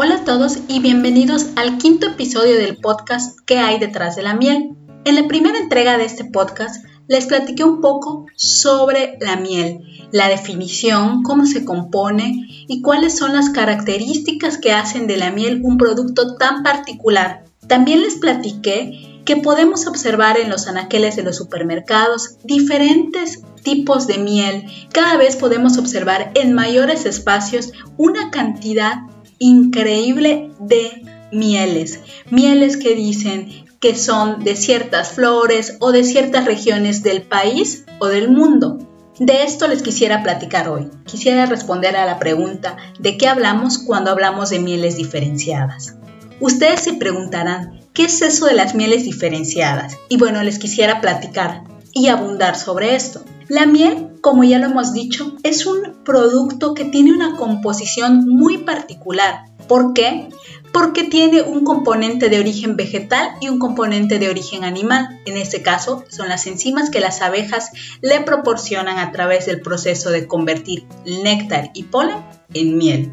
Hola a todos y bienvenidos al quinto episodio del podcast ¿Qué hay detrás de la miel? En la primera entrega de este podcast les platiqué un poco sobre la miel, la definición, cómo se compone y cuáles son las características que hacen de la miel un producto tan particular. También les platiqué que podemos observar en los anaqueles de los supermercados diferentes tipos de miel. Cada vez podemos observar en mayores espacios una cantidad increíble de mieles. Mieles que dicen que son de ciertas flores o de ciertas regiones del país o del mundo. De esto les quisiera platicar hoy. Quisiera responder a la pregunta de qué hablamos cuando hablamos de mieles diferenciadas. Ustedes se preguntarán, ¿qué es eso de las mieles diferenciadas? Y bueno, les quisiera platicar y abundar sobre esto. La miel, como ya lo hemos dicho, es un producto que tiene una composición muy particular. ¿Por qué? Porque tiene un componente de origen vegetal y un componente de origen animal. En este caso, son las enzimas que las abejas le proporcionan a través del proceso de convertir néctar y polen en miel.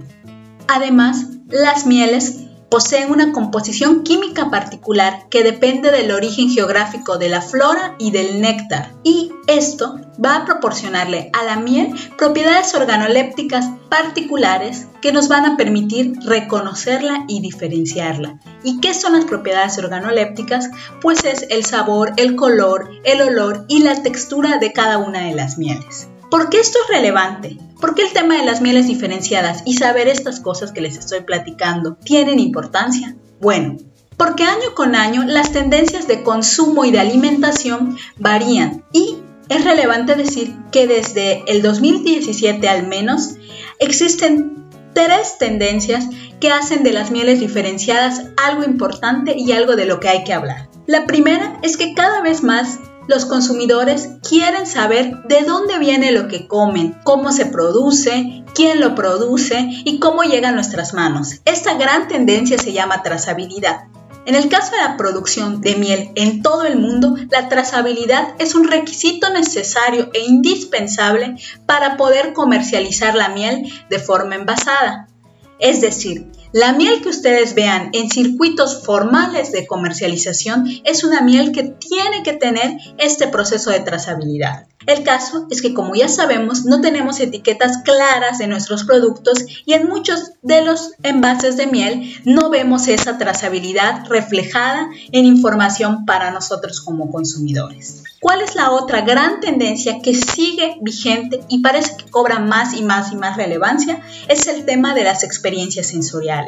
Además, las mieles poseen una composición química particular que depende del origen geográfico de la flora y del néctar. Y esto va a proporcionarle a la miel propiedades organolépticas particulares que nos van a permitir reconocerla y diferenciarla. ¿Y qué son las propiedades organolépticas? Pues es el sabor, el color, el olor y la textura de cada una de las mieles. ¿Por qué esto es relevante? ¿Por qué el tema de las mieles diferenciadas y saber estas cosas que les estoy platicando tienen importancia? Bueno, porque año con año las tendencias de consumo y de alimentación varían y es relevante decir que desde el 2017 al menos existen tres tendencias que hacen de las mieles diferenciadas algo importante y algo de lo que hay que hablar. La primera es que cada vez más los consumidores quieren saber de dónde viene lo que comen, cómo se produce, quién lo produce y cómo llega a nuestras manos. Esta gran tendencia se llama trazabilidad. En el caso de la producción de miel en todo el mundo, la trazabilidad es un requisito necesario e indispensable para poder comercializar la miel de forma envasada. Es decir, la miel que ustedes vean en circuitos formales de comercialización es una miel que tiene que tener este proceso de trazabilidad. El caso es que como ya sabemos no tenemos etiquetas claras de nuestros productos y en muchos de los envases de miel no vemos esa trazabilidad reflejada en información para nosotros como consumidores. ¿Cuál es la otra gran tendencia que sigue vigente y parece que cobra más y más y más relevancia? Es el tema de las experiencias sensoriales.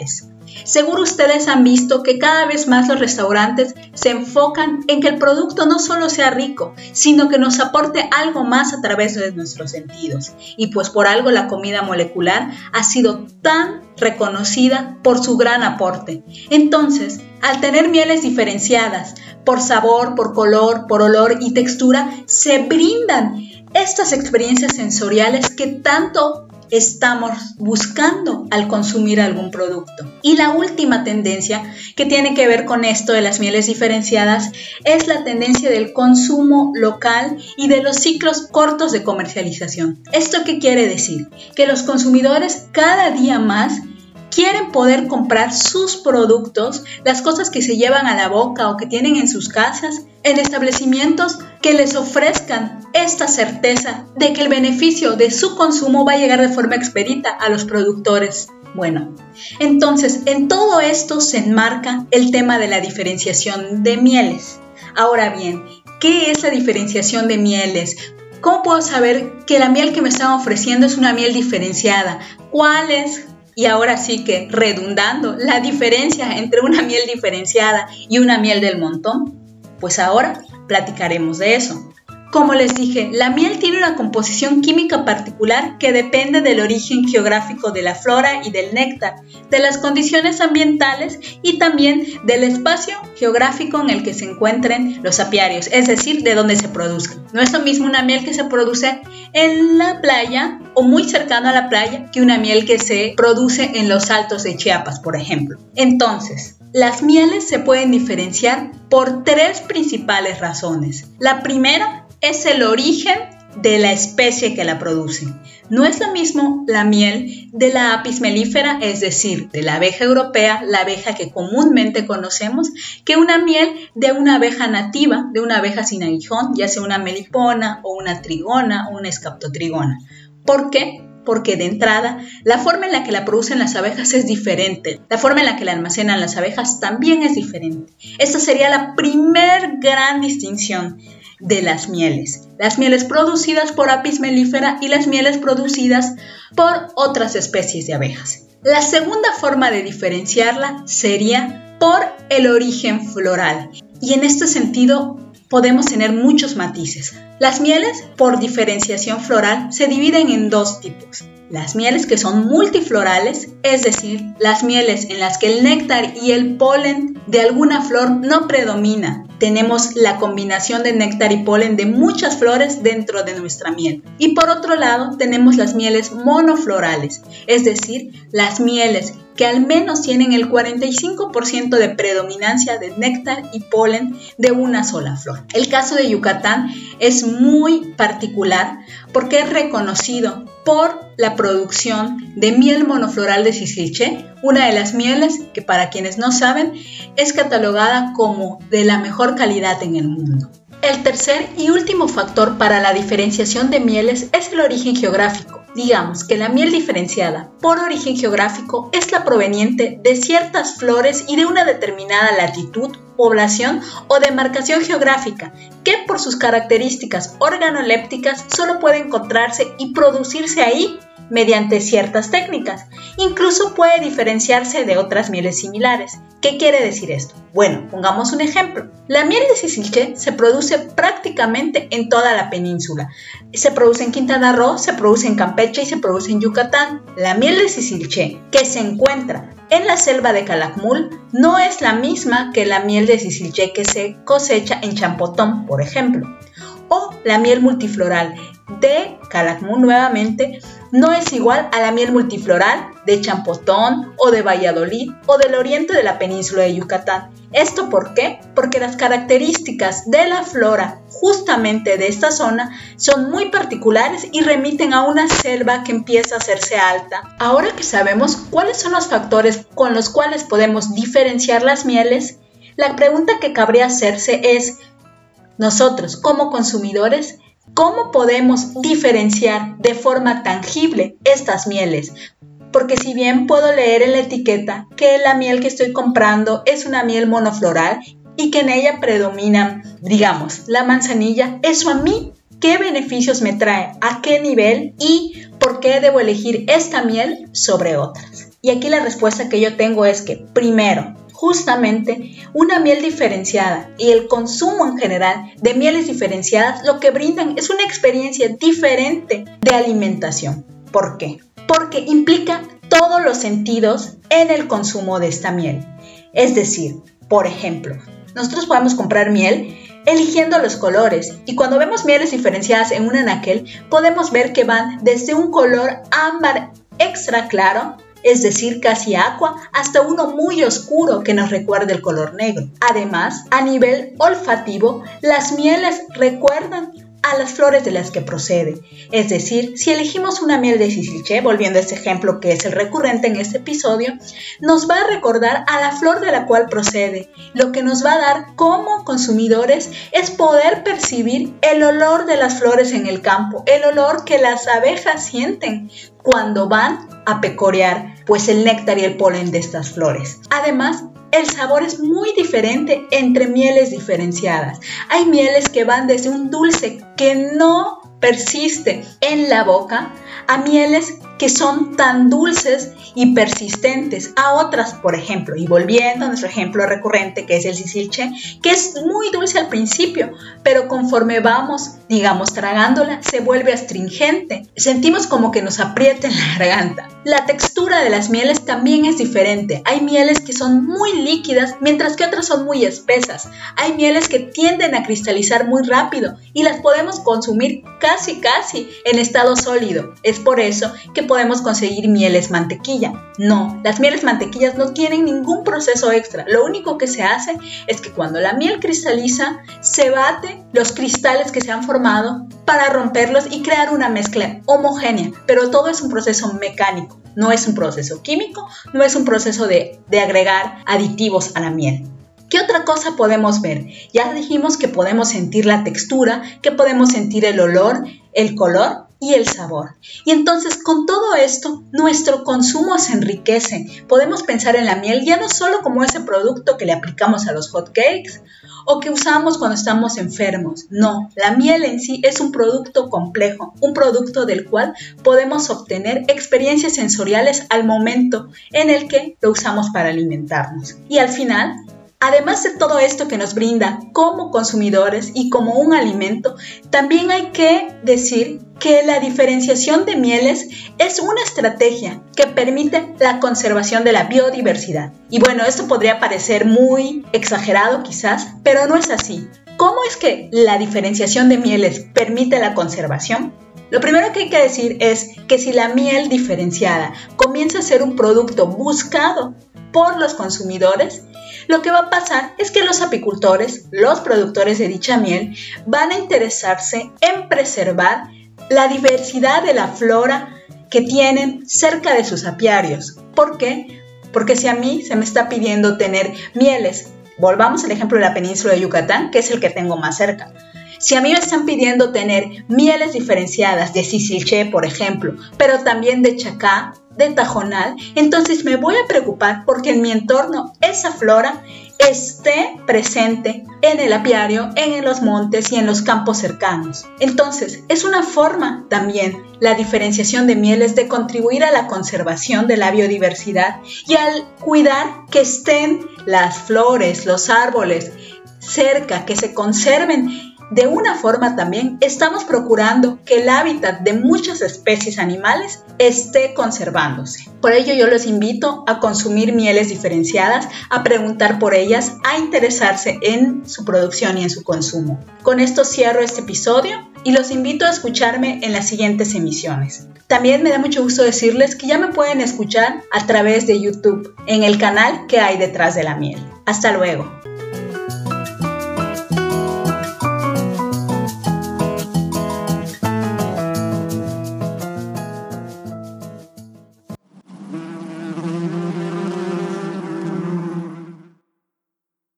Seguro ustedes han visto que cada vez más los restaurantes se enfocan en que el producto no solo sea rico, sino que nos aporte algo más a través de nuestros sentidos. Y pues por algo la comida molecular ha sido tan reconocida por su gran aporte. Entonces, al tener mieles diferenciadas, por sabor, por color, por olor y textura, se brindan estas experiencias sensoriales que tanto estamos buscando al consumir algún producto. Y la última tendencia que tiene que ver con esto de las mieles diferenciadas es la tendencia del consumo local y de los ciclos cortos de comercialización. ¿Esto qué quiere decir? Que los consumidores cada día más quieren poder comprar sus productos, las cosas que se llevan a la boca o que tienen en sus casas, en establecimientos que les ofrezcan esta certeza de que el beneficio de su consumo va a llegar de forma expedita a los productores. Bueno, entonces en todo esto se enmarca el tema de la diferenciación de mieles. Ahora bien, ¿qué es la diferenciación de mieles? ¿Cómo puedo saber que la miel que me están ofreciendo es una miel diferenciada? ¿Cuál es y ahora sí que, redundando, la diferencia entre una miel diferenciada y una miel del montón, pues ahora platicaremos de eso. Como les dije, la miel tiene una composición química particular que depende del origen geográfico de la flora y del néctar, de las condiciones ambientales y también del espacio geográfico en el que se encuentren los apiarios, es decir, de donde se produzcan. No es lo mismo una miel que se produce en la playa o muy cercano a la playa que una miel que se produce en los altos de Chiapas, por ejemplo. Entonces, las mieles se pueden diferenciar por tres principales razones. La primera es el origen de la especie que la produce. No es lo mismo la miel de la apis mellifera, es decir, de la abeja europea, la abeja que comúnmente conocemos, que una miel de una abeja nativa, de una abeja sin aguijón, ya sea una melipona o una trigona o una escaptotrigona. ¿Por qué? porque de entrada la forma en la que la producen las abejas es diferente, la forma en la que la almacenan las abejas también es diferente. Esta sería la primer gran distinción de las mieles. Las mieles producidas por Apis mellifera y las mieles producidas por otras especies de abejas. La segunda forma de diferenciarla sería por el origen floral. Y en este sentido podemos tener muchos matices. Las mieles, por diferenciación floral, se dividen en dos tipos. Las mieles que son multiflorales, es decir, las mieles en las que el néctar y el polen de alguna flor no predomina. Tenemos la combinación de néctar y polen de muchas flores dentro de nuestra miel. Y por otro lado, tenemos las mieles monoflorales, es decir, las mieles que al menos tienen el 45% de predominancia de néctar y polen de una sola flor. El caso de Yucatán es muy particular porque es reconocido por la producción de miel monofloral de Sicilche, una de las mieles que para quienes no saben es catalogada como de la mejor calidad en el mundo. El tercer y último factor para la diferenciación de mieles es el origen geográfico. Digamos que la miel diferenciada por origen geográfico es la proveniente de ciertas flores y de una determinada latitud, población o demarcación geográfica que por sus características organolépticas solo puede encontrarse y producirse ahí mediante ciertas técnicas. Incluso puede diferenciarse de otras mieles similares. ¿Qué quiere decir esto? Bueno, pongamos un ejemplo. La miel de Sicilche se produce prácticamente en toda la península. Se produce en Quintana Roo, se produce en Campeche y se produce en Yucatán. La miel de Sicilche, que se encuentra en la selva de Calakmul, no es la misma que la miel de Sicilche que se cosecha en Champotón, por ejemplo. O la miel multifloral de Calakmul nuevamente no es igual a la miel multifloral de Champotón o de Valladolid o del oriente de la península de Yucatán. ¿Esto por qué? Porque las características de la flora justamente de esta zona son muy particulares y remiten a una selva que empieza a hacerse alta. Ahora que sabemos cuáles son los factores con los cuales podemos diferenciar las mieles, la pregunta que cabría hacerse es, nosotros como consumidores, ¿Cómo podemos diferenciar de forma tangible estas mieles? Porque si bien puedo leer en la etiqueta que la miel que estoy comprando es una miel monofloral y que en ella predomina, digamos, la manzanilla, eso a mí, ¿qué beneficios me trae? ¿A qué nivel? ¿Y por qué debo elegir esta miel sobre otras? Y aquí la respuesta que yo tengo es que, primero, Justamente, una miel diferenciada y el consumo en general de mieles diferenciadas lo que brindan es una experiencia diferente de alimentación. ¿Por qué? Porque implica todos los sentidos en el consumo de esta miel. Es decir, por ejemplo, nosotros podemos comprar miel eligiendo los colores y cuando vemos mieles diferenciadas en un anaquel podemos ver que van desde un color ámbar extra claro es decir, casi agua, hasta uno muy oscuro que nos recuerde el color negro. Además, a nivel olfativo, las mieles recuerdan a las flores de las que procede. Es decir, si elegimos una miel de Sicilche, volviendo a este ejemplo que es el recurrente en este episodio, nos va a recordar a la flor de la cual procede. Lo que nos va a dar como consumidores es poder percibir el olor de las flores en el campo, el olor que las abejas sienten cuando van a pecorear pues el néctar y el polen de estas flores. Además, el sabor es muy diferente entre mieles diferenciadas. Hay mieles que van desde un dulce que no persiste en la boca a mieles que son tan dulces y persistentes a otras, por ejemplo, y volviendo a nuestro ejemplo recurrente que es el sicilche, que es muy dulce al principio, pero conforme vamos, digamos, tragándola, se vuelve astringente. Sentimos como que nos aprieta en la garganta. La textura de las mieles también es diferente. Hay mieles que son muy líquidas, mientras que otras son muy espesas. Hay mieles que tienden a cristalizar muy rápido y las podemos consumir casi casi en estado sólido. Es por eso que podemos conseguir mieles mantequilla. No, las mieles mantequillas no tienen ningún proceso extra. Lo único que se hace es que cuando la miel cristaliza, se bate los cristales que se han formado para romperlos y crear una mezcla homogénea. Pero todo es un proceso mecánico, no es un proceso químico, no es un proceso de, de agregar aditivos a la miel. ¿Qué otra cosa podemos ver? Ya dijimos que podemos sentir la textura, que podemos sentir el olor, el color y el sabor. Y entonces con todo esto, nuestro consumo se enriquece. Podemos pensar en la miel ya no solo como ese producto que le aplicamos a los hot cakes o que usamos cuando estamos enfermos. No, la miel en sí es un producto complejo, un producto del cual podemos obtener experiencias sensoriales al momento en el que lo usamos para alimentarnos. Y al final, Además de todo esto que nos brinda como consumidores y como un alimento, también hay que decir que la diferenciación de mieles es una estrategia que permite la conservación de la biodiversidad. Y bueno, esto podría parecer muy exagerado quizás, pero no es así. ¿Cómo es que la diferenciación de mieles permite la conservación? Lo primero que hay que decir es que si la miel diferenciada comienza a ser un producto buscado por los consumidores, lo que va a pasar es que los apicultores, los productores de dicha miel, van a interesarse en preservar la diversidad de la flora que tienen cerca de sus apiarios. ¿Por qué? Porque si a mí se me está pidiendo tener mieles, volvamos al ejemplo de la península de Yucatán, que es el que tengo más cerca. Si a mí me están pidiendo tener mieles diferenciadas de Sicilché, por ejemplo, pero también de Chacá, de Tajonal, entonces me voy a preocupar porque en mi entorno esa flora esté presente en el apiario, en los montes y en los campos cercanos. Entonces, es una forma también la diferenciación de mieles de contribuir a la conservación de la biodiversidad y al cuidar que estén las flores, los árboles cerca, que se conserven de una forma también estamos procurando que el hábitat de muchas especies animales esté conservándose. Por ello yo los invito a consumir mieles diferenciadas, a preguntar por ellas, a interesarse en su producción y en su consumo. Con esto cierro este episodio y los invito a escucharme en las siguientes emisiones. También me da mucho gusto decirles que ya me pueden escuchar a través de YouTube en el canal que hay detrás de la miel. Hasta luego.